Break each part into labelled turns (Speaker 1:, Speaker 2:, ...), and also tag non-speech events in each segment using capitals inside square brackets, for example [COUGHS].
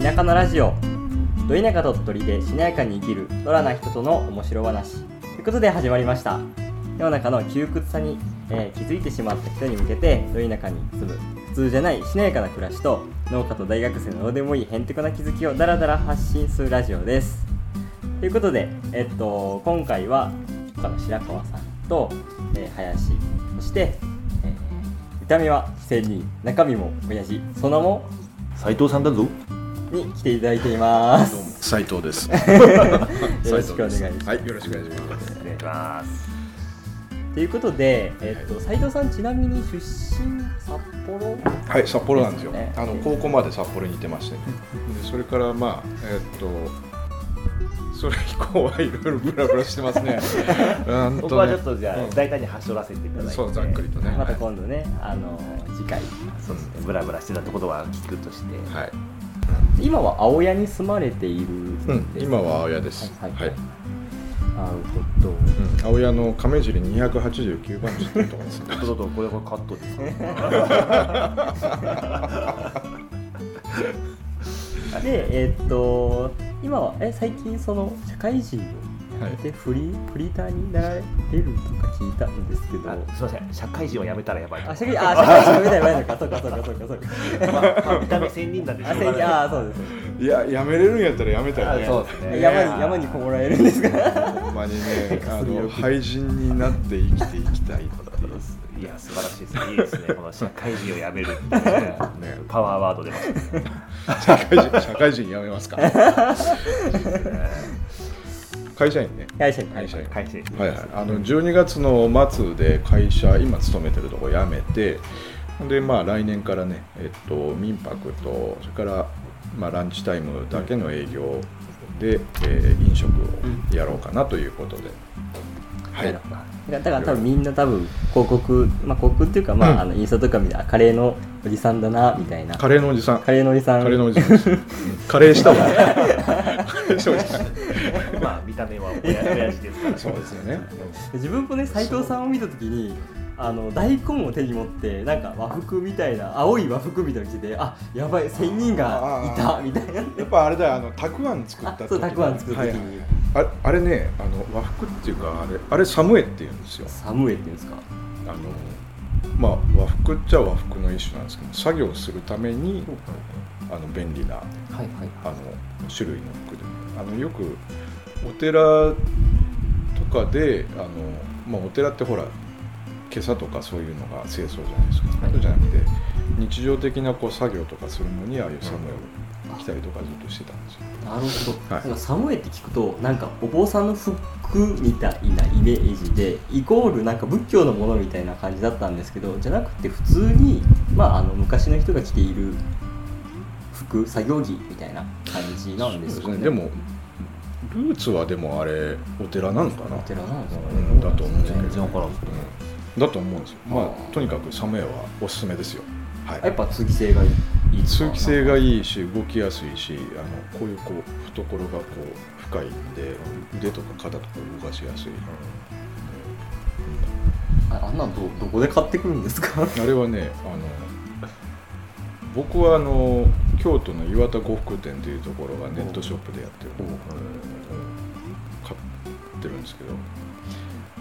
Speaker 1: 田舎のラジオど田舎鳥取でしなやかに生きるドラな人との面白話。ということで始まりました。世の中の窮屈さに、えー気づいてしまった人に向けてど田舎に住む普通じゃないしなやかな暮らしと農家と大学生のどうでもいいへんてこな気づきをダラダラ発信するラジオです。ということで、えっと、今回は白川さんと、えー林そして、えー見た目は仙人中身も親父その名も
Speaker 2: 斉藤さんだぞ。
Speaker 1: に来ていただいています
Speaker 3: 斉藤です。[LAUGHS]
Speaker 1: よろしくお願いします
Speaker 3: はい、よろしくお願いします。
Speaker 2: お願いします
Speaker 1: ということで、えっと斉藤さんちなみに出身札幌？
Speaker 3: はい、札幌なんですよ。あの高校まで札幌にいてまして、ね、でそれからまあえっとそれ以降はいろいろブラブラしてますね。[LAUGHS] うんとね
Speaker 2: 僕はちょっとじゃあ、
Speaker 3: うん
Speaker 2: 大胆に端折らせていただいて
Speaker 3: そうざっくりとね。
Speaker 1: また今度ねあの次回
Speaker 2: そうですねブラブラしてたところは聞くとして、
Speaker 3: はい。
Speaker 1: 今は青谷に住まれているんです
Speaker 3: うん、今は青谷です。
Speaker 1: はい、
Speaker 3: はい。
Speaker 1: なるほど
Speaker 3: うん、青谷の亀尻289番地ってところですね。
Speaker 2: どうぞこれこれカットですか [LAUGHS]
Speaker 1: でえっと今はえ最近その社会人。でフリーフリーターになられるとか聞いたんですけど。
Speaker 2: あすいません。社会人を辞めたらやばい
Speaker 1: あ社会あ社会人みたいなのか。そうかそうかそうかそうか。
Speaker 2: まあまあ見た目仙人なんでしょ
Speaker 1: あそうです。
Speaker 3: いや、やめれるんやったらやめたらね。
Speaker 2: あそうですね。
Speaker 1: 山に山にこもらえるんですか？
Speaker 3: ほんまにね、あの廃人になって生きていきたいっていう。
Speaker 2: いや素晴らしいです。ねいいですね。この社会人を辞めるっていうね。パワーワード出ましたね
Speaker 3: 社会人社会人辞めますか [LAUGHS] 会社員ね。
Speaker 1: 会社に
Speaker 3: 会社員。
Speaker 2: 会社員。
Speaker 3: はいはい。あの12月の末で会社今勤めてるとこ辞めてでまあ来年からねえっと民泊とそれからまあランチタイムだけの営業で、えー飲食をやろうかなということで、はい。
Speaker 1: だから多分みんな多分広告まあ広告っていうかまあ,、
Speaker 3: うん。
Speaker 1: あのインスタとか見てあカレーのおじさんだなみたいな。
Speaker 3: カレーのおじさん。
Speaker 1: カレーのおじさん。
Speaker 3: カレーのおじさんカレーしたも [LAUGHS] んカレーしたおじさん
Speaker 2: まあ見た目は親親父ですから。
Speaker 3: そうですよね。
Speaker 1: 自分もね斉藤さんを見た時にあの大根を手に持ってなんか和服みたいな青い和服みたいなの着てあやばい仙人がいたみたいな。
Speaker 3: やっぱあれだよあのたくあん作った時
Speaker 1: あそうたくあん作る時に、
Speaker 3: はいはい。ああれねあの和服っていうかあれあれサムエっていうんですよ。
Speaker 1: サムエっていうんですか？
Speaker 3: あのまあ和服っちゃ和服の一種なんですけど作業するためにあの便利な
Speaker 1: はいはい。
Speaker 3: あの種類のあのよくお寺とかであの、まあ、お寺ってほら今朝とかそういうのが清掃じゃないですか、
Speaker 1: はい。
Speaker 3: そうじゃなくて日常的なこう作業とかするのにああいうサムエを着たりとかずっとしてたんですよ。
Speaker 1: なるほど、
Speaker 3: はい。
Speaker 1: なんかサムエって聞くとなんかお坊さんの服みたいなイメージでイコールなんか仏教のものみたいな感じだったんですけどじゃなくて普通に、まあ、あの昔の人が着ている服作業着みたいな感じなんですかね。
Speaker 3: そうでもルーツはでもあれお寺なのかな？
Speaker 1: お寺なんですかね、
Speaker 3: うんだと思うんですけど。
Speaker 2: 全然わからんですね
Speaker 3: だと思うんですよ。ま
Speaker 1: あ
Speaker 3: あとにかくサムエはおすすめですよ。はい。
Speaker 1: やっぱ通気性がいい。
Speaker 3: 通気性がいいし動きやすいしあのこういうこう懐がこう深いんで腕とか肩とか動かしやすい、
Speaker 1: ああんなんどどこで買ってくるんですか？[LAUGHS]
Speaker 3: あれはねあの僕はあの京都の岩田呉服店というところがネットショップでやってるのを買ってるんですけど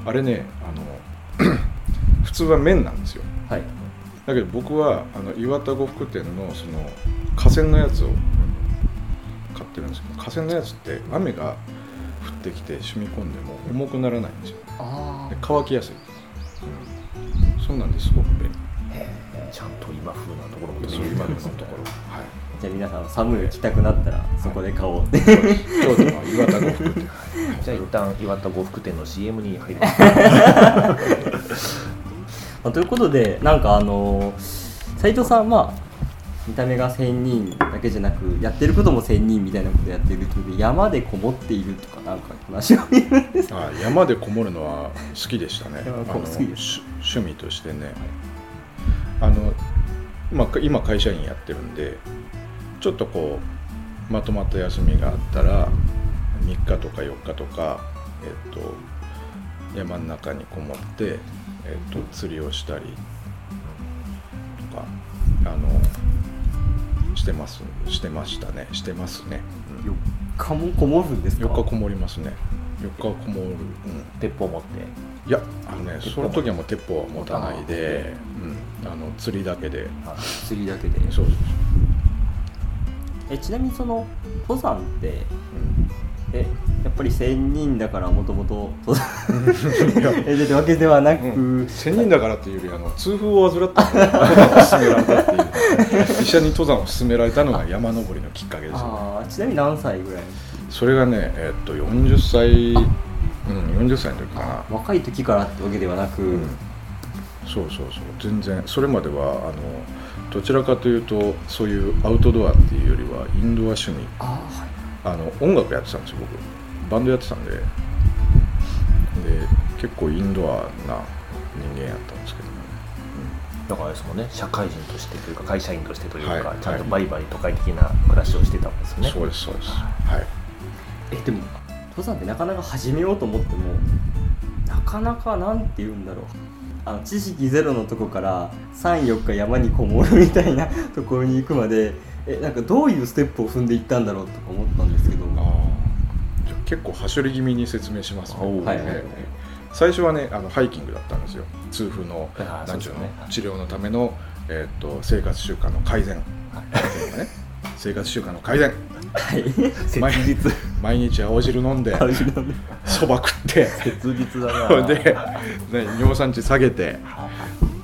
Speaker 3: あれねあの [CLEARS THROAT] 普通は綿なんですよ。
Speaker 1: はい。
Speaker 3: だけど僕はあの岩田呉服店のその河川のやつを買ってるんですけど河川のやつって雨が降ってきて染み込んでも重くならないんですよ。
Speaker 1: あ
Speaker 3: で乾きやすい、そうなんですごく便利
Speaker 2: ちゃんと今風なところも
Speaker 3: そういう今のところ。はい。
Speaker 1: じゃあ皆さんサムエ着たくなったらそこで買おう。って、
Speaker 3: 京都の岩田呉服店。
Speaker 2: じゃあ一旦岩田呉服店の CM に入ります。
Speaker 1: ま [LAUGHS] あということでなんかあの斉藤さんまあ見た目が仙人だけじゃなくやってることも仙人みたいなことやってるので山でこもっているとかなんか話を見るんです
Speaker 3: あ山でこもるのは好きでしたね。
Speaker 1: 山
Speaker 3: あの
Speaker 1: 好きで
Speaker 3: 趣味としてねあの、まあ、今会社員やってるんでちょっとこうまとまった休みがあったら3日とか4日とか、えっと、山の中にこもって、えっと、釣りをしたりとかあのしてますしてましたね。してますね、
Speaker 1: 4日もこもるんです
Speaker 3: うん、
Speaker 1: か
Speaker 3: ？4日こもりますね。4日こもる、うん、
Speaker 2: 鉄砲持って
Speaker 3: いやあのねその時はもう鉄砲は持たないで、うん、あの釣りだけで。
Speaker 1: 釣りだけで。
Speaker 3: そうそう
Speaker 1: えちなみにその登山ってえやっぱり1000人だからもともと [LAUGHS] 登山。えでわけではなく、
Speaker 3: うん、1000人だからっていうよりあの痛風を患ったので勧められたっていう。[LAUGHS] 医者に登山を勧められたのが山登りのきっかけですよ。ね
Speaker 1: ああちなみに何歳ぐらい
Speaker 3: それがねえっと40歳うん40歳の時かな。
Speaker 1: 若い時からってわけではなく、
Speaker 3: うん。そうそうそう。全然。それまではあのどちらかというとそういうアウトドアっていうよりはインドア趣味。
Speaker 1: ああはい。
Speaker 3: あの音楽やってたんですよ僕。バンドやってたんで。で結構インドアな人間やったんですけど。ね、
Speaker 2: だからですもんね。社会人としてというか会社員としてというか、
Speaker 3: はい。
Speaker 2: ちゃんとバリバリ都会的な暮らしをしてたんですよ
Speaker 3: うん
Speaker 2: ね。
Speaker 3: そうですそうです。はい。
Speaker 1: えでも登山ってなかなか始めようと思ってもなかなかなんて言うんだろう。あの知識ゼロのとこから34日山にこもるみたいな [LAUGHS] ところに行くまでえなんかどういうステップを踏んでいったんだろうとか思ったんですけど。
Speaker 3: あー。じゃあ結構はしょり気味に説明しますね、
Speaker 2: おー
Speaker 1: はいはいはい。
Speaker 3: ええ最初はねあのハイキングだったんですよ。痛風の
Speaker 2: あー
Speaker 3: なんちゅうの？治療のための、えーっと生活習慣の改善。ってい生活習慣の改善
Speaker 1: はい。
Speaker 2: 切
Speaker 3: 毎
Speaker 2: 実
Speaker 3: 毎日青汁飲んでそば食って
Speaker 2: 切実だ
Speaker 3: そ
Speaker 2: な。
Speaker 3: れで、ね、尿酸値下げて
Speaker 2: はい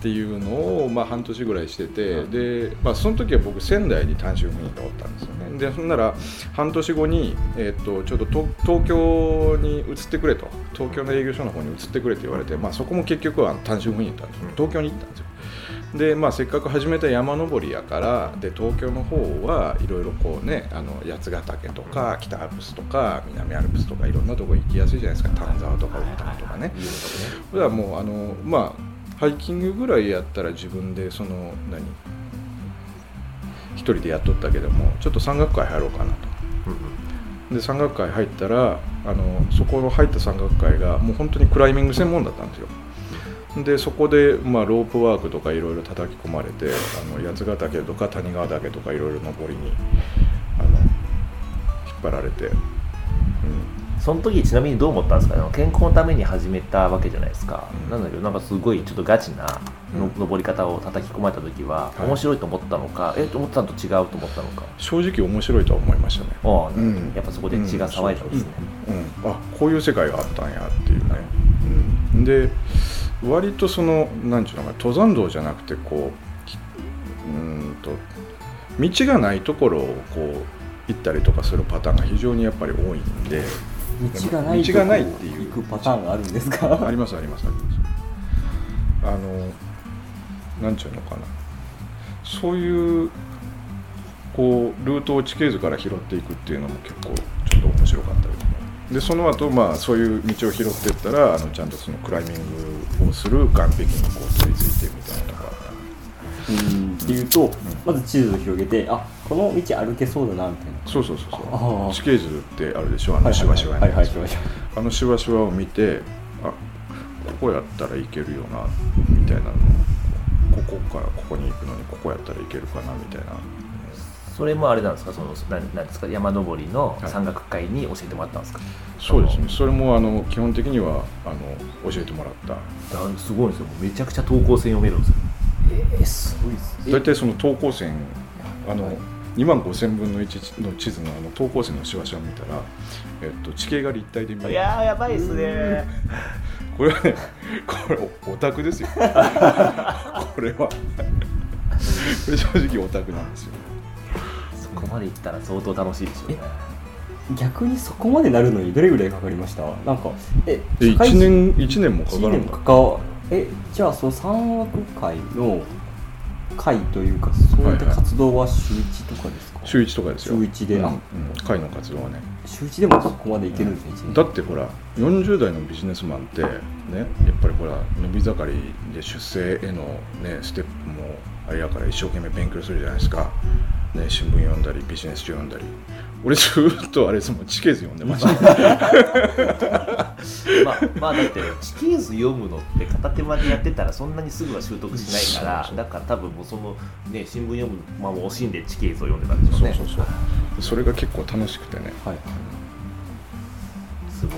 Speaker 3: っていうのを、まあ、半年ぐらいしててで、まあ、その時は僕仙台に単身赴任でおったんですよね。でそんなら半年後に、えー、とちょっと東東京に移ってくれと。東京の営業所の方に移ってくれって言われて、まあ、そこも結局は単身赴任だったんですよ。東京に行ったんですよで、まあ、せっかく始めた山登りやからで東京の方はいろいろこうねあの八ヶ岳とか北アルプスとか南アルプスとかいろんなとこ行きやすいじゃないですか。丹沢とか大谷とかね。
Speaker 2: いいの
Speaker 3: それはもうあのまあハイキングぐらいやったら自分でその何？一人でやっとったけどもちょっと山岳会入ろうかなと。で山岳会入ったらあのそこの入った山岳会がもう本当にクライミング専門だったんですよでそこで、まあ、ロープワークとかいろいろ叩き込まれてあの八ヶ岳とか谷川岳とかいろいろ登りにあの引っ張られて、うん、
Speaker 2: その時ちなみにどう思ったんですか？ね健康のために始めたわけじゃないですか、
Speaker 3: うん。
Speaker 2: なんだけどなんかすごいちょっとガチなの、
Speaker 3: うん。
Speaker 2: 登り方を叩き込まれた時は
Speaker 3: はい。
Speaker 2: 面白いと思ったのか、え思ったのと違うと思ったのか？
Speaker 3: 正直面白いとは思いましたね。
Speaker 2: ああ、
Speaker 3: うん。
Speaker 2: やっぱそこで血が騒いだんですね、
Speaker 3: うん、あこういう世界があったんやっていうね、うん、で割とそのなんちゅうのかな登山道じゃなくてこうきうーんと道がないところをこう行ったりとかするパターンが非常にやっぱり多いんで
Speaker 1: 道がないと
Speaker 3: 道がないっていう。
Speaker 1: 行くパターンがあるんですか？
Speaker 3: ありますありますあります。あのなんちゅうのかな。そういうこうルートを地形図から拾っていくっていうのも結構ちょっと面白かったりでその後まあそういう道を拾っていったらあのちゃんとそのクライミングをする岸壁にこう取り付いてみたいなのが
Speaker 1: うん。っていうと、まず地図を広げてあこの道歩けそうだなみたいな。
Speaker 3: そうそうそう
Speaker 1: あ
Speaker 3: そう。
Speaker 1: あ
Speaker 3: 地形図ってあるでしょ？あのシワシワ
Speaker 1: はいはいはいシワシワ。
Speaker 3: あのシワシワを見てあここやったらいけるよなみたいなのをここからここに行くのにここやったらいけるかなみたいな
Speaker 2: それもあれなんですか？そのなんなんですか？山登りの
Speaker 3: はい。
Speaker 2: 山岳会に教えてもらったんですか、
Speaker 3: そうですね。それもあの基本的にはあの教えてもらった。
Speaker 2: だすごいんですよ。めちゃくちゃ投稿線読めるんですよ。
Speaker 1: えー、すごいです。
Speaker 3: 大体その等高線あの2万5000分の1の地図のあの等高線のシワシワ見たら、えっと、地形が立体で見える。
Speaker 2: いやーやばいっすね。[LAUGHS]
Speaker 3: これはねこれオタクですよ。[LAUGHS] これは。[LAUGHS] 正直オタクなんですよ。
Speaker 2: そこまで行ったら相当楽しいでしょうね
Speaker 1: 逆にそこまでなるのにどれぐらいかかりました？なんかえ
Speaker 3: で1
Speaker 1: 社会人
Speaker 3: 年一年もかか
Speaker 1: 1
Speaker 3: らんか。
Speaker 1: 年かかえじゃあその山岳会の会というかそういった活動は週1とかですか、
Speaker 3: 週1とかですよ。
Speaker 1: 週一で。
Speaker 3: うん
Speaker 1: あ
Speaker 3: うん。会の活動はね。
Speaker 1: 週1でもそこまでいけるんですね、一年
Speaker 3: だってほら40代のビジネスマンってねやっぱりほら伸び盛りで出世へのねステップもあれやから一生懸命勉強するじゃないですか、ね、新聞読んだりビジネス書読んだり。俺ずーっとあれですもん。地形図読んでました。[LAUGHS]
Speaker 2: まあまあだって地形図読むのって片手間でやってたらそんなにすぐは習得しないからだから多分もうそのね新聞読む間も惜しんで地形図を読んでたんでしょうね。
Speaker 3: そうそうそう。それが結構楽しくてね。
Speaker 1: はい。
Speaker 2: すごい。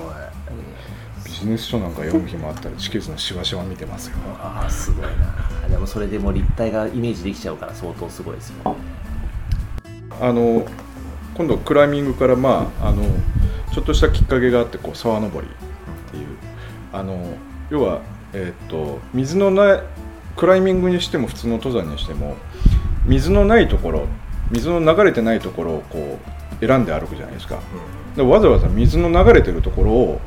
Speaker 3: ビジネス書なんか読む日もあったら地形図のしわしわ見てますよ。
Speaker 2: ああすごいな。でもそれでもう立体がイメージできちゃうから相当すごいですよね
Speaker 3: あの今度クライミングからまああのちょっとしたきっかけがあってこう沢登りっていう。あの要はえーっと水のないクライミングにしても普通の登山にしても水のないところ水の流れてないところをこう選んで歩くじゃないですか。でわざわざ水の流れてるところを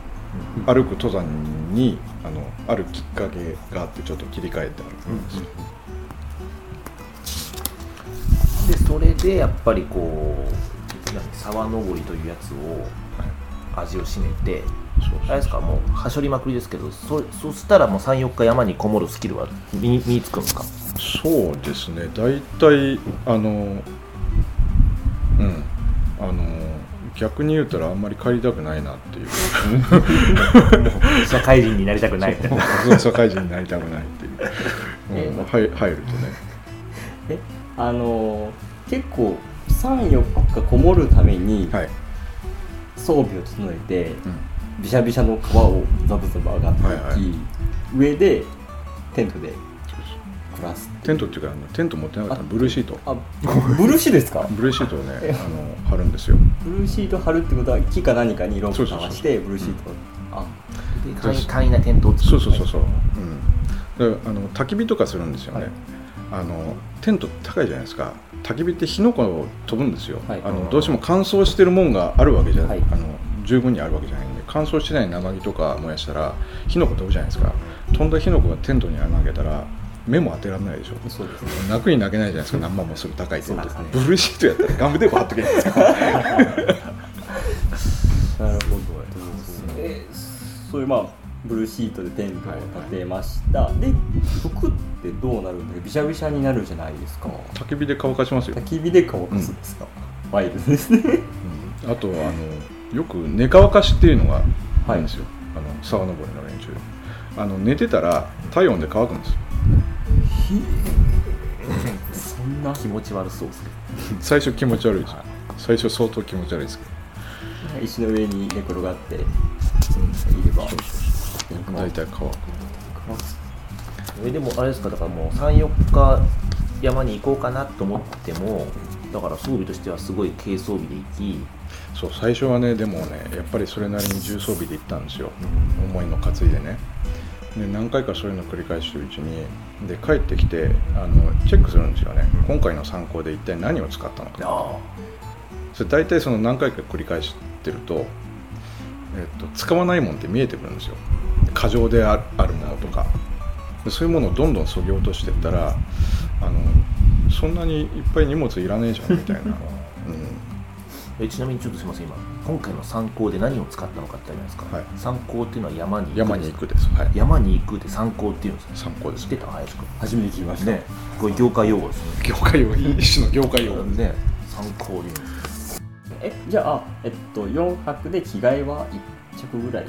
Speaker 3: 歩く登山にあのあるきっかけがあってちょっと切り替えて歩くんですよ、
Speaker 2: それでやっぱりこう何沢登りというやつを味を占めてあれですかもうはしょりまくりですけどそそしたらもう34日山にこもるスキルは身に身につくんですか？
Speaker 3: そうですね。大体あのうん。あの逆に言うたらあんまり帰りたくないなっていう。[LAUGHS]
Speaker 2: 社会人になりたくない。みたいな
Speaker 3: 社会人になりたくないっていう、[LAUGHS]
Speaker 1: え
Speaker 3: うん、入入るとね。
Speaker 1: えあのー結構34日こもるために
Speaker 3: はい、
Speaker 1: 装備を整えて、
Speaker 3: うん。
Speaker 1: びしゃびしゃの川をザブザブ上がっていき、
Speaker 3: はいはい。
Speaker 1: 上でテントで暮らす
Speaker 3: テントっていうかあのテント持ってなかったらブルーシート。
Speaker 1: あブルーシートですか？
Speaker 3: ブルーシートをねあの貼るんですよ。
Speaker 1: ブルーシート貼るってことは木か何かにロープを回して
Speaker 3: そうそうそう。
Speaker 1: ブルーシートをあ
Speaker 2: で簡易簡易なテントを作る。
Speaker 3: そうそうそうそう、うん、だからあの焚き火とかするんですよね、
Speaker 1: はい
Speaker 3: あのテント高いじゃないですか。焚き火って火の粉を飛ぶんですよ、
Speaker 1: はい。
Speaker 3: あのどうしても乾燥してるもんがあるわけじゃない、
Speaker 1: はい。
Speaker 3: あの十分にあるわけじゃないんで。乾燥してない生木とか燃やしたら火の粉飛ぶじゃないですか。飛んだ火の粉がテントに穴開けたら目も当てられないでしょ。
Speaker 1: そうですね。
Speaker 3: 泣くに泣けないじゃないですか。何万もする高いテント、
Speaker 1: ね。
Speaker 3: ブルーシートやったらガムテープ貼っとけばいですか [LAUGHS]
Speaker 1: なるほど。えそういうまあブルーシートでテントを立てました、で服ってどうなるんだびしゃびしゃになるじゃないですか。
Speaker 3: 焚き火で乾かしますよ。
Speaker 1: 焚き火で乾かすんですか、ワイルドですね。
Speaker 3: あとあのよく寝乾かしっていうのがあるんですよ、あの沢登りの連中。あの寝てたら体温で乾くんですよ。
Speaker 1: そんな
Speaker 2: 気持ち悪そうですね。
Speaker 3: 最初気持ち悪いです。よ最初相当気持ち悪いですけど。
Speaker 1: 石の上に寝転がって、いれば
Speaker 3: 大体乾く
Speaker 2: えでもあれですかだからもう34日山に行こうかなと思ってもだから装備としてはすごい軽装備で行き。
Speaker 3: そう最初はねでもねやっぱりそれなりに重装備で行ったんですよ。重いの担いでね。で何回かそういうのを繰り返してるうちにで帰ってきてあのチェックするんですよね。今回の参考で一体何を使ったのか。
Speaker 2: あ
Speaker 3: それ大体その何回か繰り返してると、えっと、使わないもんって見えてくるんですよ過剰でああるものとかでそういうものをどんどんそぎ落としていったらあのそんなにいっぱい荷物いらねえじゃんみたいな、[LAUGHS] うん、
Speaker 2: えちなみにちょっとすみません今今回の参考で何を使ったのかってあるじゃないですか、
Speaker 3: はい。
Speaker 2: 参考っていうのは山に行く
Speaker 3: 山に行くです。はい。
Speaker 2: 山に行くって参考っていうんですね
Speaker 3: 参考です
Speaker 2: 知ってた？林くん
Speaker 1: 初めて聞きました、
Speaker 2: ね。これ業界用語ですね。
Speaker 3: 業界用一種の業界用
Speaker 2: ね。参考で。言うんです
Speaker 1: えじゃあえっと4泊で着替えは1着ぐらい？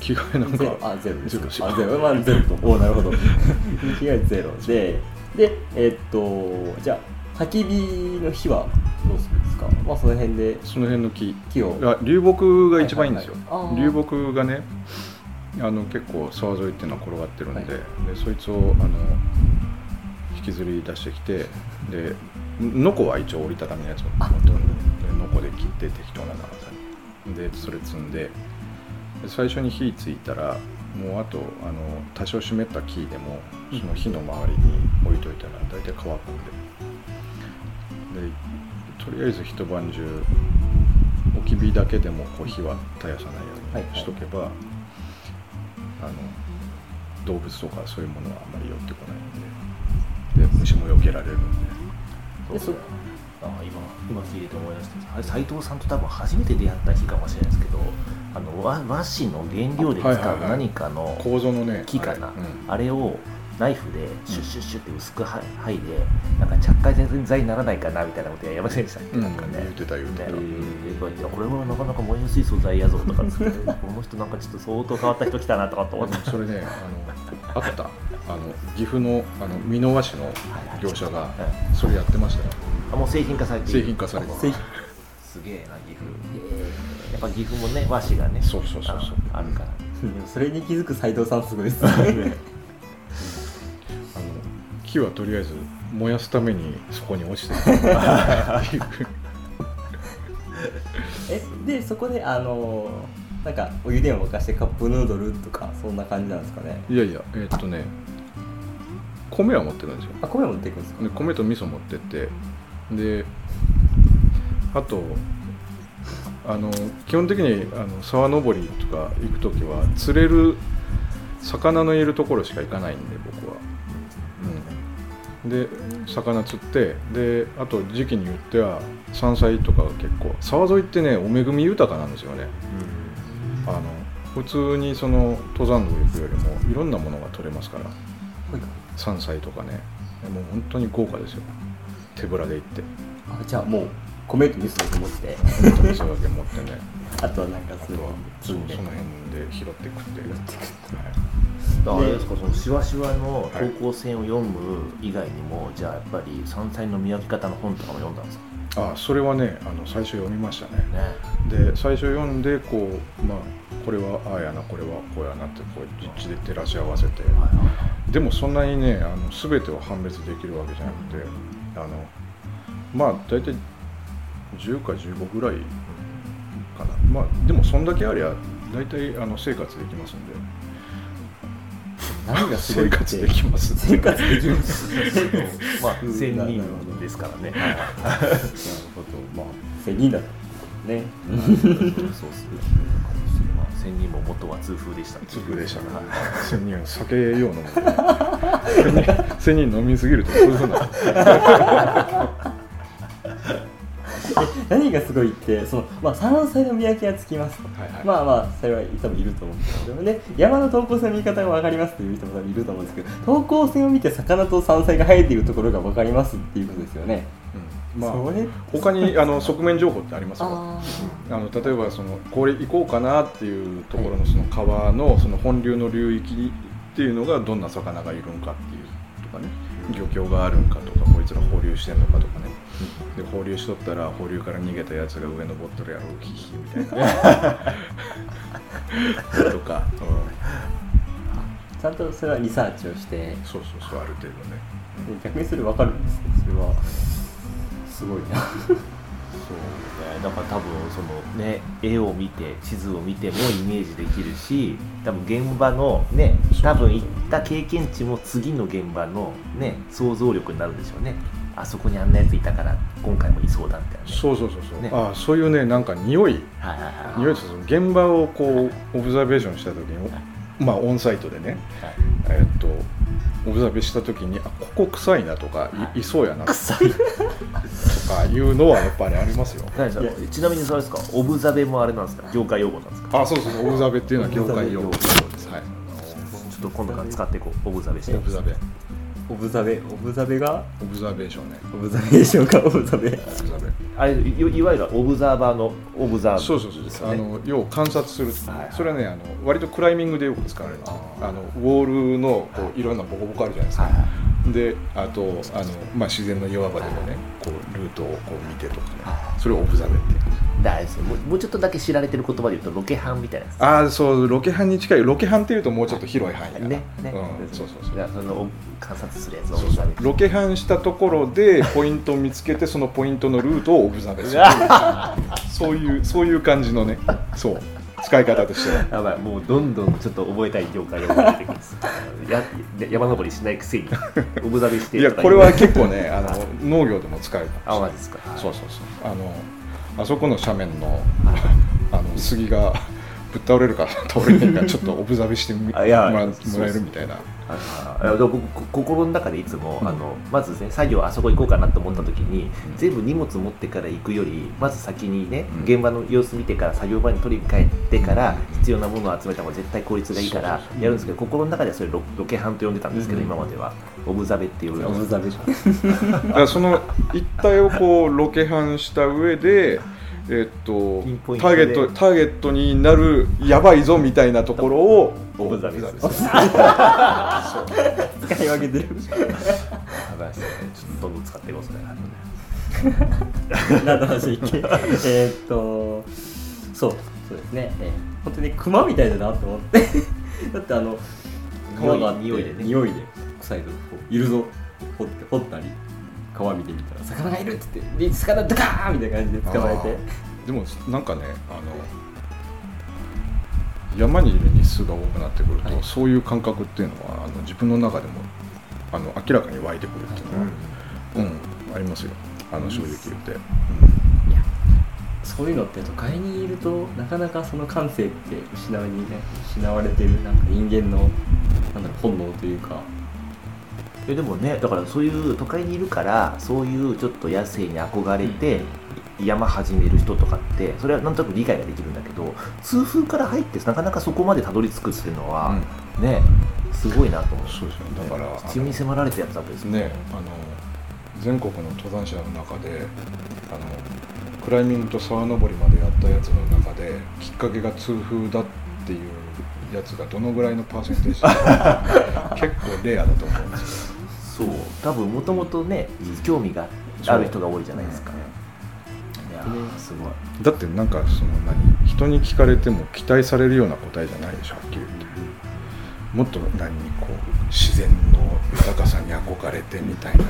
Speaker 3: 着替えなんか
Speaker 1: あゼロです。あゼロ。まあゼロと。おなるほど。[LAUGHS] 着替えゼロ。ででえっとじゃあ焚き火の火はどうするんですか？まあその辺で。
Speaker 3: その辺の木。
Speaker 1: 木を。
Speaker 3: あ流木が一番いいんですよ、
Speaker 1: はいはいはい。
Speaker 3: 流木がねあの結構沢沿いっていうのは転がってるんで,、
Speaker 1: はい
Speaker 3: でそいつをあの引きずり出してきてでノコは一応折りたたみのやつを持ってるんで。でノコで切って適当な長さに。でそれ積んでで最初に火ついたらもうあとあの多少湿った木でもその火の周りに置いといたら大体乾くんで。でとりあえず一晩中置き火だけでもこう火は絶やさないよ
Speaker 1: はい。う
Speaker 3: にしとけば、あの動物とかそういうものはあまり寄ってこないんで。で虫も避けられるんで。
Speaker 1: でそ
Speaker 2: あ今今聞いてて思い出したあれ斉藤さんと多分初めて出会った日かもしれないですけどあの和和紙の原料で使う何かの
Speaker 3: 構造のね
Speaker 2: 木かな、
Speaker 3: あれ。
Speaker 2: をナイフでシュッシュッシュッって薄くは剥いでなんか着火剤にならないかなみたいなことやりませんでしたっけ、
Speaker 3: うん
Speaker 2: なんかね。
Speaker 3: 言ってた言ってた。
Speaker 2: ね。これはなかなか燃えやすい素材やぞとかつって。[LAUGHS] この人なんかちょっと相当変わった人来たなとかと思って
Speaker 3: それねあのあった。あの岐阜のあの美濃和紙の業者がそれやってましたよ。
Speaker 2: あもう製品化されて
Speaker 3: 製品化されて
Speaker 2: すげえな岐阜。やっぱ岐阜もね和紙がね
Speaker 3: そうそうそうそう。
Speaker 2: ああるから。[LAUGHS]
Speaker 1: それに気づく斉藤さんすごいですね。
Speaker 3: あの木はとりあえず燃やすためにそこに落ちてる。[LAUGHS]
Speaker 1: えでそこであのなんかお湯でも沸かしてカップヌードルとかそんな感じなんですかね？
Speaker 3: いやいやえーっとね米は持ってるんですよ。
Speaker 1: あ米持っていくんですか？
Speaker 3: で米と味噌持ってって。であとあの基本的にあの沢登りとか行く時は釣れる魚のいるところしか行かないんで僕は、うん、で魚釣ってであと時期によっては山菜とかが結構沢沿いってねお恵み豊かなんですよね。あの普通にその登山道行くよりもいろんなものが取れますから。山菜とかね。もう本当に豪華ですよ。手ぶらで行って。
Speaker 1: あじゃあもう米と味噌だけ持って。
Speaker 3: 本当にそれだけ持ってね。[LAUGHS]
Speaker 1: あとはなんか
Speaker 3: あ
Speaker 1: その
Speaker 3: とはその辺で拾っていくって。いう、はい。
Speaker 2: だからあれですかそのしわしわの
Speaker 3: はい
Speaker 2: 投稿線を読む以外にも、じゃあやっぱり山菜の見分け方の本とかも読んだんですか？
Speaker 3: あそれはねあの最初読みましたね。
Speaker 2: ね。
Speaker 3: で最初読んでこうまあこれはああやなこれはこうやなってこう実地で照らし合わせて。でもそんなにねあの全てを判別できるわけじゃなくてあのまあ大体10か15ぐらいかな。まあでもそんだけありゃ大体あの生活できますんで。
Speaker 1: 何がすごい
Speaker 3: 生活できます
Speaker 1: 生活できる
Speaker 2: まあ
Speaker 1: うん
Speaker 2: 千
Speaker 1: なるほ
Speaker 2: 人
Speaker 1: ど
Speaker 2: ですからね。
Speaker 1: なるほど。まあ。1000人だとね。
Speaker 2: そうですね。まあ千人も元は痛風でした
Speaker 3: 痛風でしたね。千人は酒よう飲む千人飲みすぎるとそういうふうな
Speaker 1: 何がすごいってその、まあ、山菜の見分けがつきますと、
Speaker 3: はいはい。
Speaker 1: まあまあそれは多分いると思うんですけど。ね山の等高線の見方が分かりますっていう人も多分いると思うんですけど。等高線を見て魚と山菜が生えているところが分かりますっていうことですよね、
Speaker 3: うん。まあ
Speaker 1: それ
Speaker 3: 他にあの側面情報ってありますか？
Speaker 1: あ
Speaker 3: あの例えばそのこれ行こうかなっていうところのその川のその本流の流域っていうのがどんな魚がいるんかっていうとかね。漁協があるんかとかこいつら放流してんのかとかねで放流しとったら放流から逃げたやつが上登っとるやろうヒヒみたいな。[LAUGHS] とか、
Speaker 1: ちゃんとそれはリサーチをして。
Speaker 3: うん、そうそうそうある程度ね。
Speaker 1: 逆にそれ分かるんですねそれはすごいな。
Speaker 2: そうね。だから多分そのね絵を見て地図を見てもイメージできるし多分現場のね多分行った経験値も次の現場のね想像力になるんでしょうねあそこにあんなやついたから今回もいそうだみたいなね。
Speaker 3: そうそうそうそう、
Speaker 2: ね。
Speaker 3: あそういうねなんか匂い。
Speaker 2: はいはいはい
Speaker 3: 匂い。とその現場をこうオブザベーションした時にまあオンサイトでね
Speaker 2: はい。
Speaker 3: えっとオブザベした時にあここ臭いなとかいい。そうやな。と
Speaker 2: 臭い。
Speaker 3: かいうのはやっぱりありますよ。[LAUGHS]
Speaker 2: ちなみにそれですか？オブザベもあれなんですか？業界用語なんですか？
Speaker 3: あそうそうそう。オブザベっていうのは業界用語です。はい。
Speaker 2: ちょっと今度から使っていこう。オブザベして。
Speaker 3: オブザベ
Speaker 1: オブザベオブザベが？
Speaker 3: オブザベーションね
Speaker 1: オブザベーションかオブザベ
Speaker 3: オブザベ
Speaker 2: あれいいわゆるオブザーバーのオブザー
Speaker 3: そうそうそう。
Speaker 2: ですよね。
Speaker 3: あの要観察する。
Speaker 2: はい
Speaker 3: それはねあの割とクライミングでよく使われる。あのウォールのこうい。ろんなボコボコあるじゃないですか、
Speaker 2: はいはい。
Speaker 3: であとあの、まあ、自然の岩場でもねこうルートをこう見てとかね。
Speaker 2: は
Speaker 3: それをオブザベって
Speaker 2: だからですねもうちょっとだけ知られてる言葉で言うとロケハンみたいな。
Speaker 3: ああそうロケハンに近い。ロケハンっていうともうちょっと広い範囲だな。
Speaker 2: ねね、
Speaker 3: うん、そうそうそう。
Speaker 2: その観察するやつ
Speaker 3: そうそうロケハンしたところでポイントを見つけてそのポイントのルートをオブザベする。[LAUGHS] そういうそういう感じのね。そう。使い方としては。
Speaker 2: やばいもうどんどんちょっと覚えたい業界が出てくるやで山登りしないくせにオブザベして
Speaker 3: いやこれは結構ねあの農業でも使える
Speaker 2: あマジですか。
Speaker 3: そうそうそう。あのあそこの斜面のあの杉がぶっ倒れるか倒れないかちょっとオブザベしてみもらえるみたいな
Speaker 2: ああでも僕こ心の中でいつも、
Speaker 3: うん。
Speaker 2: あのまずね作業あそこ行こうかなと思った時に、
Speaker 3: うん。
Speaker 2: 全部荷物持ってから行くよりまず先にね、
Speaker 3: うん。
Speaker 2: 現場の様子見てから作業場に取りに帰ってから必要なものを集めた方が絶対効率がいいからやるんですけど心の中ではそれロロケハンと呼んでたんですけど、
Speaker 1: うん。
Speaker 2: 今までは。オブザベって呼ぶ
Speaker 1: オブザベ [LAUGHS] [LAUGHS]
Speaker 3: その一帯をこうロケハンした上でえっとターゲットターゲットになるやばいぞみたいなところを
Speaker 2: オブザベです
Speaker 3: そう
Speaker 1: 使い分けてる
Speaker 2: やばいですねちょっとどんどん使っていこうそれ
Speaker 1: 何の話だっけえーっとそうそうですね、えー本当にクマみたいだなと思って。[LAUGHS] だってあの川があって
Speaker 2: 匂いでね。
Speaker 1: 匂いで臭いといるぞ。掘って掘ったり川見てみたら魚がいるって言ってで魚ドカーンみたいな感じで捕まえて。
Speaker 3: でもなんかねあの山にいる日数が多くなってくると、
Speaker 1: はい。
Speaker 3: そういう感覚っていうのはあの自分の中でもあの明らかに湧いてくるっていうのは、うん。ありますよ。あの正直言って、
Speaker 1: いやそういうのって都会にいるとなかなかその感性って失われにね失われてるなんか人間のなんだろう本能というか
Speaker 2: えでもねだからそういう都会にいるからそういうちょっと野生に憧れて、山始める人とかってそれはなんとなく理解ができるんだけど痛風から入ってなかなかそこまでたどり着くっていうのは、ねすごいなと思う。
Speaker 3: そうですだから
Speaker 2: 必要に迫られたやったですよ
Speaker 3: ねあの全国の登山者の中であのクライミングと沢登りまでやったやつの中できっかけが痛風だっていうやつがどのぐらいのパーセンテージか [LAUGHS] 結構レアだと思うんですよ
Speaker 2: そう。多分もともとね興味がある人が多いじゃないですか、いやーすごい。
Speaker 3: だってなんかその何人に聞かれても期待されるような答えじゃないでしょはっきり言って。もっと何こう自然の豊かさに憧れてみたいな。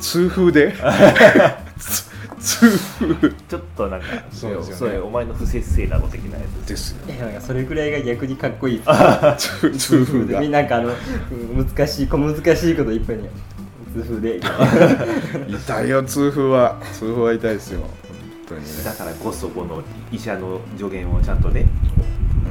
Speaker 3: 痛風で？[LAUGHS]
Speaker 2: ちょっとなんか
Speaker 3: そうですよね。
Speaker 2: それお前の不節制なの的なやつ。
Speaker 3: ですよ
Speaker 1: いやなんかそれぐらいが逆にかっこいい
Speaker 3: 痛痛風が。
Speaker 1: でなんかあのうん難しい小難しいこといっぱいに痛風で
Speaker 3: 痛いよ痛風は。痛風は痛いですよ。本当にね。
Speaker 2: だからこそこの医者の助言をちゃんとね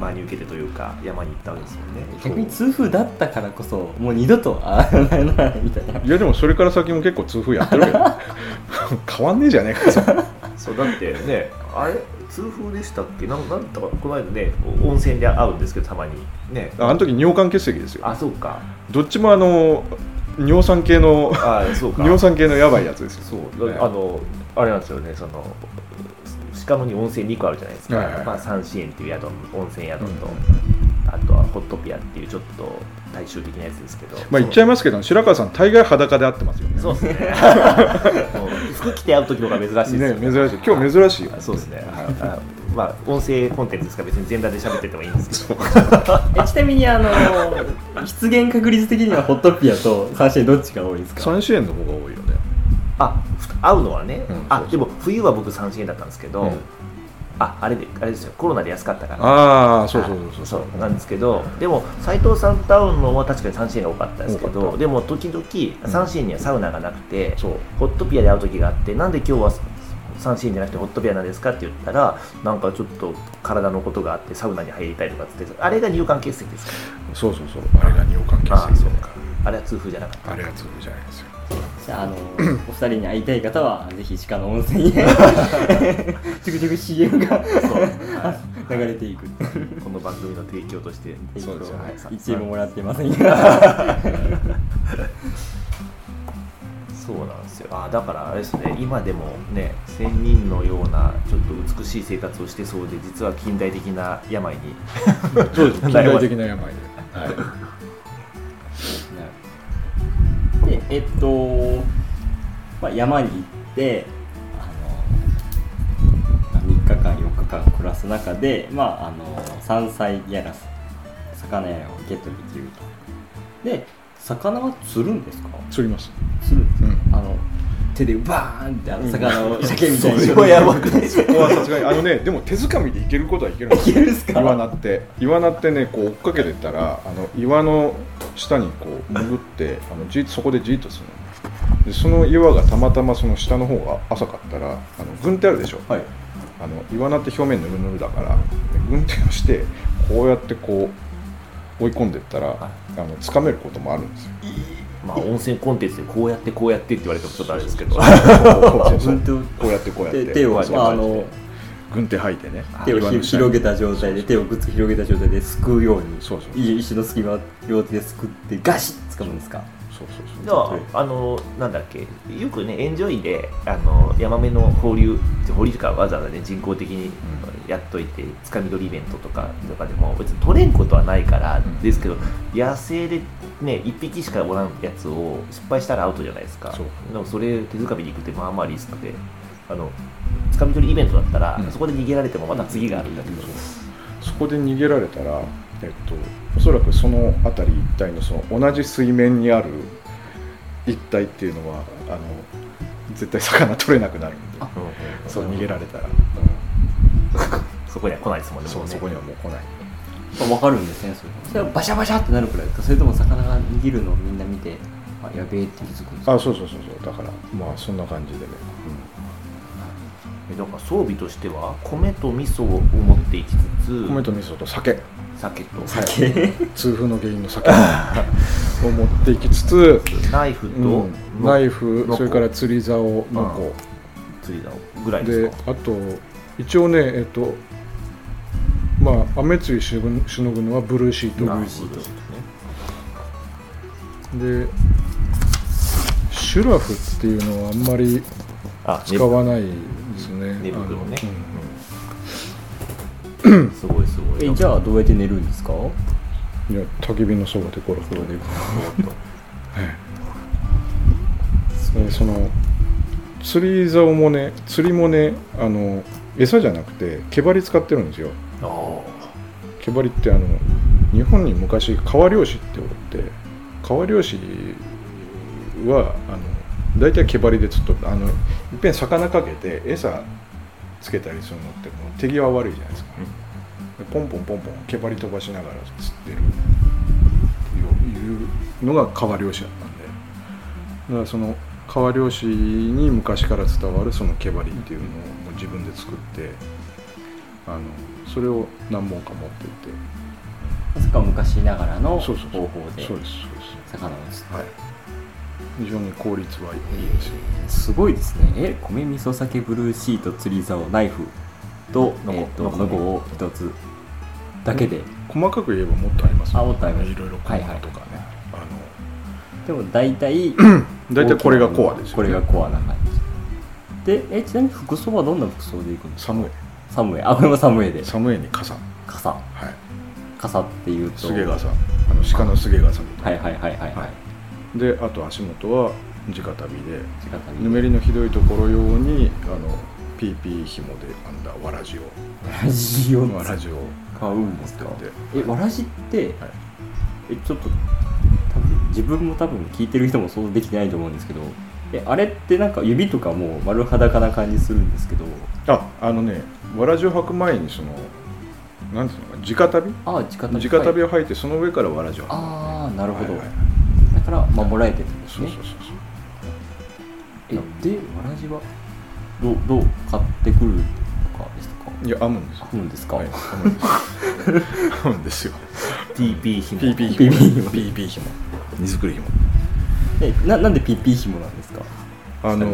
Speaker 2: 真に受けてというか山に行ったわけですもんね。
Speaker 1: 逆に痛風だったからこそもう二度とああならないみたいな。い
Speaker 3: やでもそれから先も結構痛風やってるけど [LAUGHS] 変わんねえじゃねえかそ
Speaker 2: そうだってねあれ痛風でしたっけ？なんなんとかこの間ね温泉で会うんですけどたまに。ね。
Speaker 3: あの時尿管結石ですよ。
Speaker 2: あそうか。
Speaker 3: どっちもあの尿酸系の
Speaker 2: あそうか。[LAUGHS]
Speaker 3: 尿酸系のやばいやつですよ。
Speaker 2: そう、
Speaker 3: ね
Speaker 2: あのあれなんですよねその鹿野に温泉2個あるじゃないですか、
Speaker 3: はいはい。はい
Speaker 2: まあ、三支園っていう宿温泉宿と、
Speaker 3: うん。
Speaker 2: あとはホットピアっていうちょっと大衆的なやつですけど。
Speaker 3: まあ言っちゃいますけど白川さん大概裸で会ってますよね。
Speaker 2: そうですね。[LAUGHS] 服着て会う時の方が珍しいですよ
Speaker 3: ね。珍しい。今日珍しいよ。
Speaker 2: そうですね。まあ音声コンテンツですから別に全裸で喋っててもいいんですけど。[LAUGHS]
Speaker 1: えちなみにあの [LAUGHS] 出現確率的にはホットピアとサンシャインどっちが多いですか？
Speaker 3: 三支援の方が多いよね
Speaker 2: あふ会うのはね、
Speaker 3: うん
Speaker 2: あでも冬は僕三支園だったんですけど、
Speaker 3: うん。
Speaker 2: ああれであれですよ。コロナで安かったから。
Speaker 3: ああそうそうそうそう。
Speaker 2: そうなんですけどでも斎藤さんと会うのは確かに三支園が多かったですけどでも時々三支園にはサウナがなくて、ホットピアで会う時があってなんで今日は三支園じゃなくてホットピアなんですかって言ったらなんかちょっと体のことがあってサウナに入りたいとかってあれが乳管結石ですか？
Speaker 3: そうそうそう。あれが尿管結
Speaker 2: あ
Speaker 3: 石
Speaker 2: あれは痛風じゃなかった。
Speaker 3: あれが痛風じゃないんですよ
Speaker 1: ああの [COUGHS] お二人に会いたい方はぜひ鹿の温泉へ。ちょくちょく CM が流れていく。
Speaker 2: この番組の提供として
Speaker 3: そうですよね。
Speaker 1: 一円ももらってません。が
Speaker 2: そうなんですよ。あだからあれですね今でもね仙人のようなちょっと美しい生活をしてそうで実は近代的な病に
Speaker 3: そうです近代的な病で、[LAUGHS] はい、
Speaker 1: えっと、まあ、山に行ってあの、まあ、3日間4日間暮らす中で、まあ、あの山菜やら魚やらをゲットできると。で魚は釣るんですか？
Speaker 3: 釣ります。
Speaker 1: 釣るんですか、
Speaker 3: うん。
Speaker 1: あの手でバーンってあの魚を鮭みたいに。
Speaker 2: やばくない？
Speaker 3: そこはさすがに。あのねでも手づかみでいけることはいけるんです
Speaker 1: いけるんですか？
Speaker 3: イワナってイワナってねこう追っかけてったらあの岩の下にこう潜ってあのじっそこでじっとするの。でその岩がたまたまその下の方が浅かったらあの群ってあるでしょ？
Speaker 1: はい。
Speaker 3: あのイワナって表面ぬるぬるだから運転をしてこうやってこう追い込んでいったら、
Speaker 2: はい。
Speaker 3: あの掴めることもあるんですよ。
Speaker 2: まあ温泉コンテンツでこうやってこうやってって言われてもちょっとあれですけど。
Speaker 3: こうやってこうやって。
Speaker 1: で手を、まあ、あの
Speaker 3: 軍手吐いてね。
Speaker 1: 手を広げた状態で手をぐっつり広げた状態ですくうように
Speaker 3: そうそう
Speaker 1: い石の隙間を両手ですくってガシッ掴むんですか？
Speaker 3: そうそうそう。
Speaker 2: あのなんだっけよくねエンジョイであのヤマメの放流放流とかわざわざね人工的にやっといてつかみ取りイベントとかとかでも別に取れんことはないから
Speaker 3: ん。
Speaker 2: ですけど、野生でね1匹しかおらんやつを失敗したらアウトじゃないですか。でもそれ手づかみに行くってまあまあリスクであのつかみ取りイベントだったら、
Speaker 3: うん。
Speaker 2: そこで逃げられてもまた次があるんだけど、
Speaker 3: そこで逃げられたら、えっと、おそらくその辺り一帯のその同じ水面にある一帯っていうのはあの絶対魚取れなくなるんで。
Speaker 1: あ
Speaker 2: うん
Speaker 3: そう逃げられたら、
Speaker 2: そこには来ないですもんね。もね
Speaker 3: そうそこにはもう来ない。
Speaker 1: あ分かるんですねそれ。それはバシャバシャってなるくらいですかそれとも魚が握るのをみんな見てあやべえって気づくんですか？
Speaker 3: あそうそうそうそう。だからまあそんな感じでね、
Speaker 2: えだから装備としては米と味噌を持っていきつつ
Speaker 3: うん、米と味噌と酒。
Speaker 2: 酒と。
Speaker 1: 酒。
Speaker 3: 痛風の原因の酒。[LAUGHS] を持っていきつつ、
Speaker 2: ナイフと、
Speaker 3: うん。ナイフそれから釣り竿のこ
Speaker 2: 釣り竿ぐらいです
Speaker 3: で
Speaker 2: か
Speaker 3: あと一応ねえっとまあ雨露しのぐしのぐのはブルーシート。
Speaker 1: ブルーシート
Speaker 3: でシュラフっていうのはあんまり
Speaker 2: あ
Speaker 3: 使わないですね。
Speaker 2: 寝袋ね。
Speaker 3: あの
Speaker 2: すごいすごい。
Speaker 1: えじゃあどうやって寝るんですか？
Speaker 3: うんいや焚き火のそばでゴロゴロ
Speaker 1: そうで [LAUGHS]
Speaker 3: でその釣り竿もね釣りもねあの餌じゃなくて毛針使ってるんですよ。毛針ってあの日本に昔川漁師っておって川漁師はあの大体毛針で釣っとってあのいっぺん魚かけて餌つけたりするのってもう手際悪いじゃないですか、でポンポンポンポン毛針飛ばしながら釣ってる。っていうのが川漁師だったんで。だからその川漁師に昔から伝わるその毛針っていうのを自分で作ってあのそれを何本か持っていて。
Speaker 1: まさか昔ながらの方法で魚を釣って。
Speaker 3: ですはい非常に効率はいいですよ
Speaker 1: すごいですね。え米味噌酒ブルーシート釣り竿ナイフと
Speaker 2: ノコ
Speaker 1: えっと
Speaker 2: ノコ
Speaker 1: を一つだけで、
Speaker 3: 細かく言えばもっとあります。よ
Speaker 1: あもっとあります
Speaker 3: いろいろコアとかね、
Speaker 1: でも大体
Speaker 3: あの大体これがコアですよ、ね、
Speaker 1: これがコアな感じでえちなみに服装はどんな服装で行くんですか？
Speaker 3: 寒い。
Speaker 1: サムエあこれもサムエで。
Speaker 3: 寒いに傘。
Speaker 1: 傘。
Speaker 3: はい。
Speaker 1: 傘っていうと。
Speaker 3: すげ傘。あの鹿のすげ傘みたな、
Speaker 1: はいいはいはいはいはい、
Speaker 3: はいであと足元は直旅でぬめりのひどいところ用にあの PP 紐で編んだわらじを。
Speaker 1: ラジオ
Speaker 3: わらじを
Speaker 1: 買うんですか？えわらじって、
Speaker 3: はい。
Speaker 1: えちょっと多分自分も多分聞いてる人も想像できてないと思うんですけどえあれってなんか指とかもう丸裸な感じするんですけど。
Speaker 3: ああのねわらじを履く前にそのなんていうのか直旅？
Speaker 1: ああ直旅。
Speaker 3: 直旅を履いてその上からわらじを履く。
Speaker 1: ああなるほど、
Speaker 3: はいはい
Speaker 1: だから守られてるんですね。えでわらじは？どうどう？買ってくるとかですとか？
Speaker 3: いや編むんですよ。
Speaker 1: あるんですか、
Speaker 3: はい編むんですよ。編むんですよ。[LAUGHS]
Speaker 2: TP 紐。
Speaker 3: PP 紐。
Speaker 1: PP 紐。
Speaker 3: PP 紐。荷造り紐。
Speaker 1: えななんで PP 紐なんですか？
Speaker 3: あの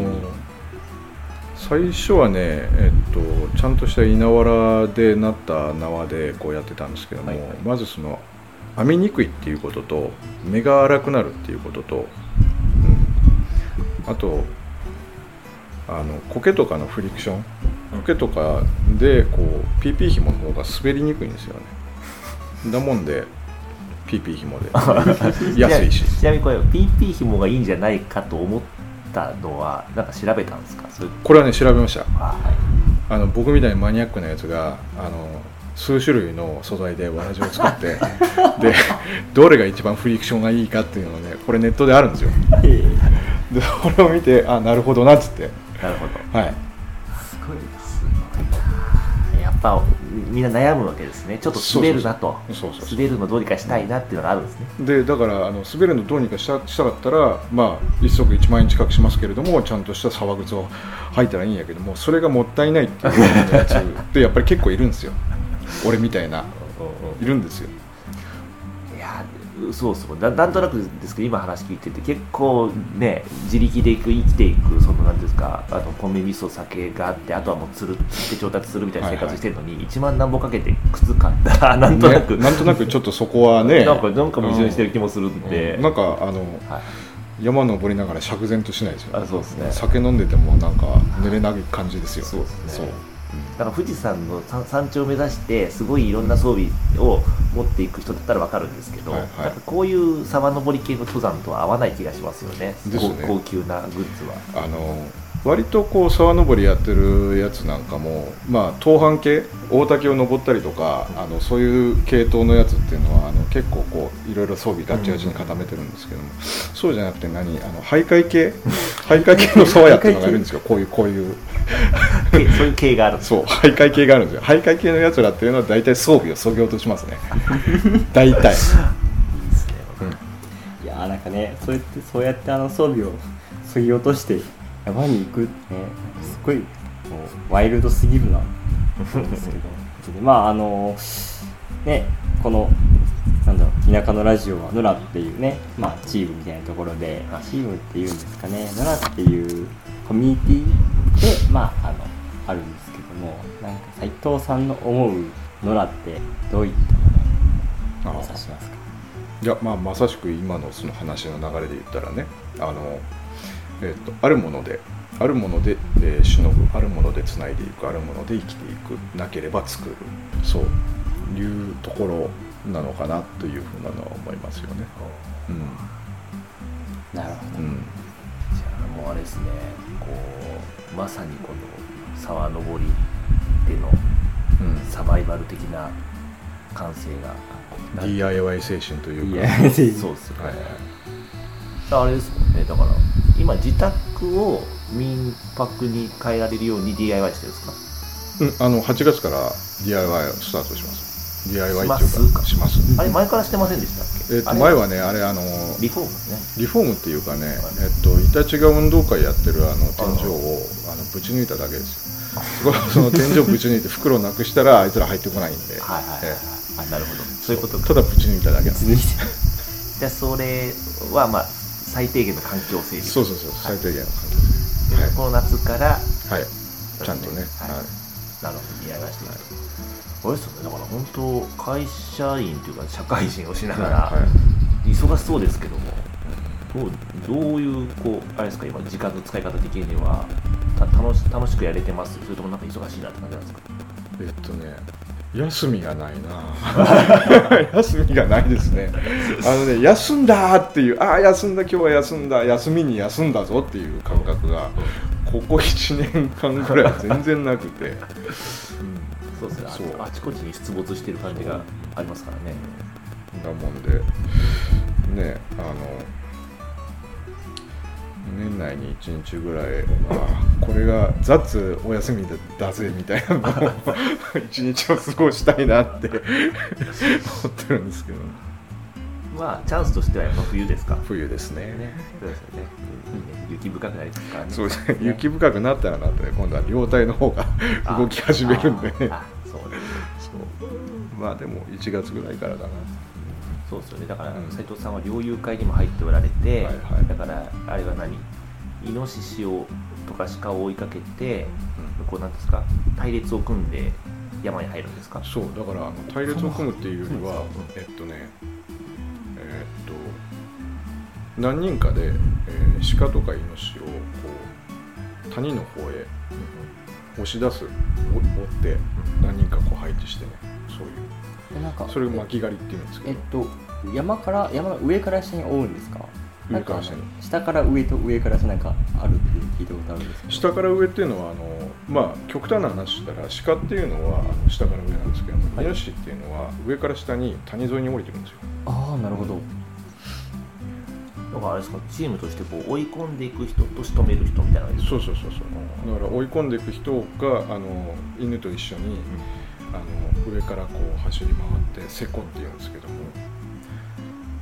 Speaker 3: 最初はねえっとちゃんとした稲わらでなった縄でこうやってたんですけども、
Speaker 1: はいはい。
Speaker 3: まずその編みにくいっていうことと目が荒くなるっていうことと、うん、あとあの苔とかのフリクション苔とかでこう PP 紐の方が滑りにくいんですよね。だもんで PP 紐で。[LAUGHS] 安いし。
Speaker 2: ちなみにこれ PP 紐がいいんじゃないかと思ったのはなんか調べたんですか？
Speaker 3: これはね調べました。
Speaker 2: あはい。
Speaker 3: あの僕みたいにマニアックなやつがあの数種類の素材でわらじを作って [LAUGHS] でどれが一番フリクションがいいかっていうのをねこれネットであるんですよ。でそれを見てあなるほどなっつって。
Speaker 2: なるほど。
Speaker 3: はい。
Speaker 1: すごい
Speaker 2: すごいなやっぱみんな悩むわけですね。ちょっと滑るなと。
Speaker 3: そうそうそう
Speaker 2: 滑るのどうにかしたいなっていうのがあるんですね。
Speaker 3: でだからあの滑るのどうにかしたしたかったらまあ一足1万円近くしますけれどもちゃんとした革靴を履いたらいいんやけどもそれがもったいないっていうやつってやっぱり結構いるんですよ俺みたいな
Speaker 2: うん
Speaker 3: いるんですよ。
Speaker 2: いやそうそう。ななんとなくですけど今話聞いてて結構ね自力でいく生きていくそのなんですか？あの米味噌酒があってあとはもうつるって調達するみたいな生活してるのに、1万何本かけて靴買ったらなんとなく、
Speaker 3: ねなんとなくちょっとそこはね [LAUGHS]
Speaker 2: なんかなんか矛盾してる気もするんで、
Speaker 3: うん。なんかあの
Speaker 2: はい、
Speaker 3: 山登りながら釈然としないですよ
Speaker 2: あそうですね。
Speaker 3: 酒飲んでてもなんか寝れない感じですよ
Speaker 2: そうですねだから富士山の山山頂を目指してすごいいろんな装備を持っていく人だったら分かるんですけど、
Speaker 3: はいはい。
Speaker 2: なんかこういう沢登り系の登山とは合わない気がしますよね。
Speaker 3: ね。
Speaker 2: 高高級なグッズは。
Speaker 3: あの割とこう沢登りやってるやつなんかもまあ登攀系？大岳を登ったりとかあのそういう系統のやつっていうのはあの結構こういろいろ装備ガッチガチに固めてるんですけども、そうじゃなくて何？あの徘徊系？[LAUGHS] 徘徊系の沢屋っていうのがいるんですよ。こういうこういう
Speaker 2: けそういう系 [LAUGHS] がある。
Speaker 3: そう徘徊系があるんですよ。徘徊系のやつらっていうのは大体装備をそぎ落としますね。[LAUGHS] 大体。
Speaker 1: いやーなんかねそうやってそうやってあの装備を削ぎ落として山に行くってねすごいワイルドすぎるな。と思うんですけど。でまああのねこのなんだろう田舎のラジオはノラっていうね、まあ、チームみたいなところで、まあ、チームっていうんですかねノラっていうコミュニティでまああのあるんですけどもなんか斉藤さんの思うノラってどういったものを指しますか？
Speaker 3: いやまあまさしく今のその話の流れで言ったらねあの、えっとあるものであるもので、えー、しのぐあるものでつないでいくあるもので生きていくなければ作る。そういうところなのかなというふうなのは思いますよね。
Speaker 1: なるほど。
Speaker 3: うん
Speaker 2: もうあれですねこうまさにこの沢登りでの
Speaker 3: うん。
Speaker 2: サバイバル的な感性が。
Speaker 3: DIY 精神というか。
Speaker 2: そうですよね、
Speaker 3: はい
Speaker 2: あれですもんね。だから今自宅を民泊に変えられるように DIY してるんですか？
Speaker 3: うん、あの8月から DIY をスタートします DIY っていうかします
Speaker 2: あれ前からしてませんでしたっけ？
Speaker 3: えっと前はねあれあの
Speaker 2: リフォームですね。
Speaker 3: リフォームっていうかね、えっと、イタチが運動会やってるあの天井をあのぶち抜いただけですよ。そこその天井ぶち抜いて袋なくしたらあいつら入ってこないんで、
Speaker 2: はいはいあなるほど。そういうことか。
Speaker 3: ただぶち抜いただけなんで。す
Speaker 2: じゃあそれはまあ最低限の環境整備。
Speaker 3: そうそうそう最低限の感じです、はい
Speaker 2: この夏から
Speaker 3: はい、ちゃんとね、
Speaker 2: はい。
Speaker 3: はい。
Speaker 2: なるほど。DIY して。い。くと、あれですよねだから本当会社員というか社会人をしながら、忙しそうですけどもどうどういうこうあれですか今時間の使い方的にはた楽し楽しくやれてます？それともなんか忙しいなって感じなんですか？
Speaker 3: えっとね休みがないな。[LAUGHS] 休みがないですね。あのね休んだっていうああ休んだ今日は休んだ休みに休んだぞっていう感覚がここ1年間ぐらい全然なくて、
Speaker 2: そう。ああちこちに出没してる感じがありますからね。
Speaker 3: だもんでねあの年内に1日ぐらいあこれが雑お休みだぜみたいなのを [LAUGHS] 一日を過ごしたいなって [LAUGHS] 思ってるんですけど。
Speaker 2: まあチャンスとしてはやっぱ冬ですか。
Speaker 3: 冬ですね。
Speaker 2: ねそうですよね、雪深くなりますからね。
Speaker 3: そうですね。雪深くなったらなって今度は両体の方が
Speaker 2: あ
Speaker 3: 動き始めるんでまあでも1月ぐらいからだな。
Speaker 2: そうですよね。だから
Speaker 3: うん。
Speaker 2: 斉藤さんは猟友会にも入っておられて、
Speaker 3: はいはい。
Speaker 2: だからあれは何？イノシシをとか鹿を追いかけて、こうなんですか？隊列を組んで山に入るんですか？
Speaker 3: そうだからあの隊列を組むっていうよりはえっとねえっと何人かで、えー鹿とかイノシシをこう谷の方へ押し出すお追って何人かこう配置してねそういう
Speaker 1: なんか
Speaker 3: それを巻き狩りっていうんですけ
Speaker 1: えっ
Speaker 3: ど
Speaker 1: と山から山の上から下に追うんですか？
Speaker 3: 上から下に
Speaker 1: なんか下から上と上から下なんかあるって聞いたことあるんですけど。
Speaker 3: 下から上っていうのはあのまあ極端な話したら鹿っていうのはあの下から上なんですけども、
Speaker 1: はい。
Speaker 3: イノシシっていうのは上から下に谷沿いに降りてくるんですよ。
Speaker 1: ああなるほど。
Speaker 2: だからあれですか？チームとしてこう追い込んでいく人と仕留める人みたいな
Speaker 3: そうそうそうそう。だから追い込んでいく人があの犬と一緒に、あの上からこう走り回って「せこ」って言うんですけども。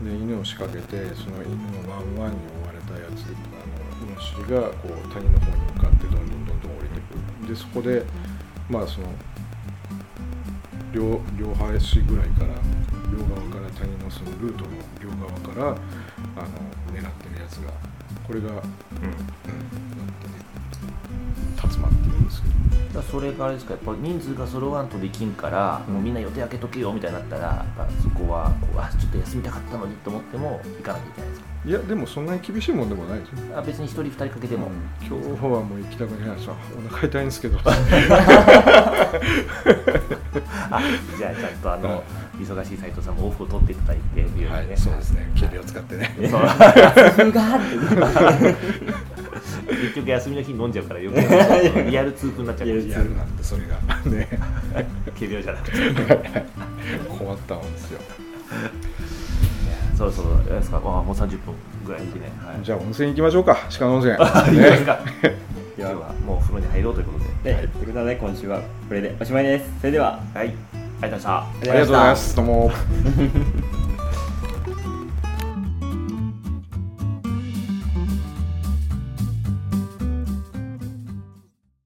Speaker 3: で犬を仕掛けてその犬のワンワンに追われたやつあのイノシシがこう谷の方に向かってどんどんどんどん降りてくる。でそこでまあその両両端ぐらいから両側から谷のそのルートの両側からあの狙ってるやつがこれが、うん、竜馬っていうんですけど。
Speaker 2: だそれがあれですかやっぱ人数が揃わんとできんから、もうみんな予定開けとけよみたいになったらやっぱそこはこうあちょっと休みたかったのにと思っても行かなきゃいけない
Speaker 3: いやでもそんなに厳しいもんでもないですよ。
Speaker 2: あ別に一人二人かけても、
Speaker 3: 今日はもう行きたくないですわお腹痛いんですけど。[LAUGHS]
Speaker 2: あじゃあちゃんとあの、忙しい斉藤さんもオフを取っていただいてね、
Speaker 3: はいそうですね。毛を使ってね。
Speaker 2: そう。結 [LAUGHS] 局休みの日に飲んじゃうから余計なリアル痛風になっちゃうかもしれ
Speaker 3: なんてそれが。ね
Speaker 2: 仮病じゃなくて。[LAUGHS]
Speaker 3: 困ったんですよ
Speaker 2: そろそろあれですか。あもう30分ぐらいでね、はい、
Speaker 3: じゃあ温泉行きましょうか。鹿の温泉。
Speaker 2: いいです
Speaker 3: ね
Speaker 2: か。[LAUGHS] 今日はもうお風呂に入ろうということで。
Speaker 1: でということで今週はこれでおしまいです。それでは。
Speaker 2: はい。ありがとうございました。
Speaker 1: あ
Speaker 3: ありがとうございます。どうも